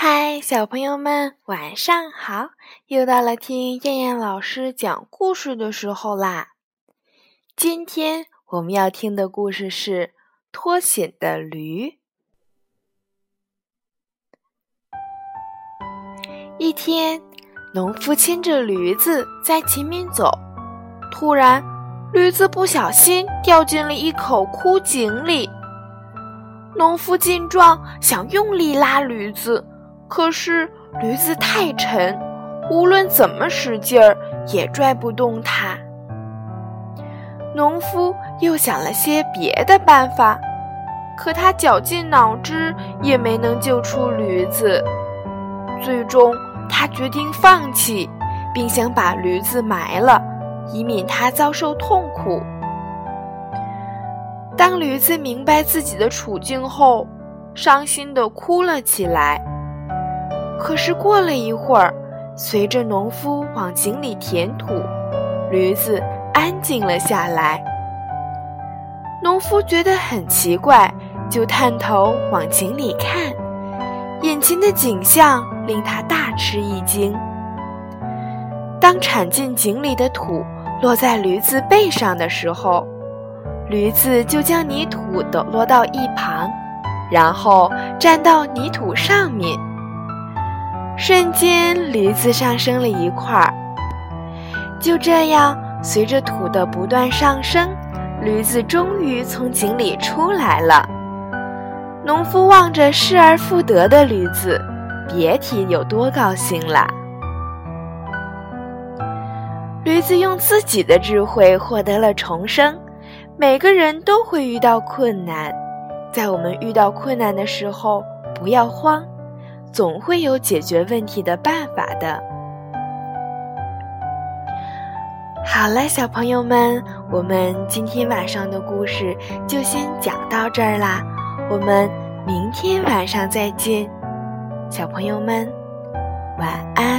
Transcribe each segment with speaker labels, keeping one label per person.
Speaker 1: 嗨，小朋友们，晚上好！又到了听燕燕老师讲故事的时候啦。今天我们要听的故事是《脱险的驴》。一天，农夫牵着驴子在前面走，突然，驴子不小心掉进了一口枯井里。农夫见状，想用力拉驴子。可是驴子太沉，无论怎么使劲儿也拽不动它。农夫又想了些别的办法，可他绞尽脑汁也没能救出驴子。最终，他决定放弃，并想把驴子埋了，以免它遭受痛苦。当驴子明白自己的处境后，伤心地哭了起来。可是过了一会儿，随着农夫往井里填土，驴子安静了下来。农夫觉得很奇怪，就探头往井里看，眼前的景象令他大吃一惊。当铲进井里的土落在驴子背上的时候，驴子就将泥土抖落到一旁，然后站到泥土上面。瞬间，驴子上升了一块儿。就这样，随着土的不断上升，驴子终于从井里出来了。农夫望着失而复得的驴子，别提有多高兴了。驴子用自己的智慧获得了重生。每个人都会遇到困难，在我们遇到困难的时候，不要慌。总会有解决问题的办法的。好了，小朋友们，我们今天晚上的故事就先讲到这儿啦。我们明天晚上再见，小朋友们，晚安。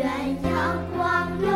Speaker 2: 愿阳光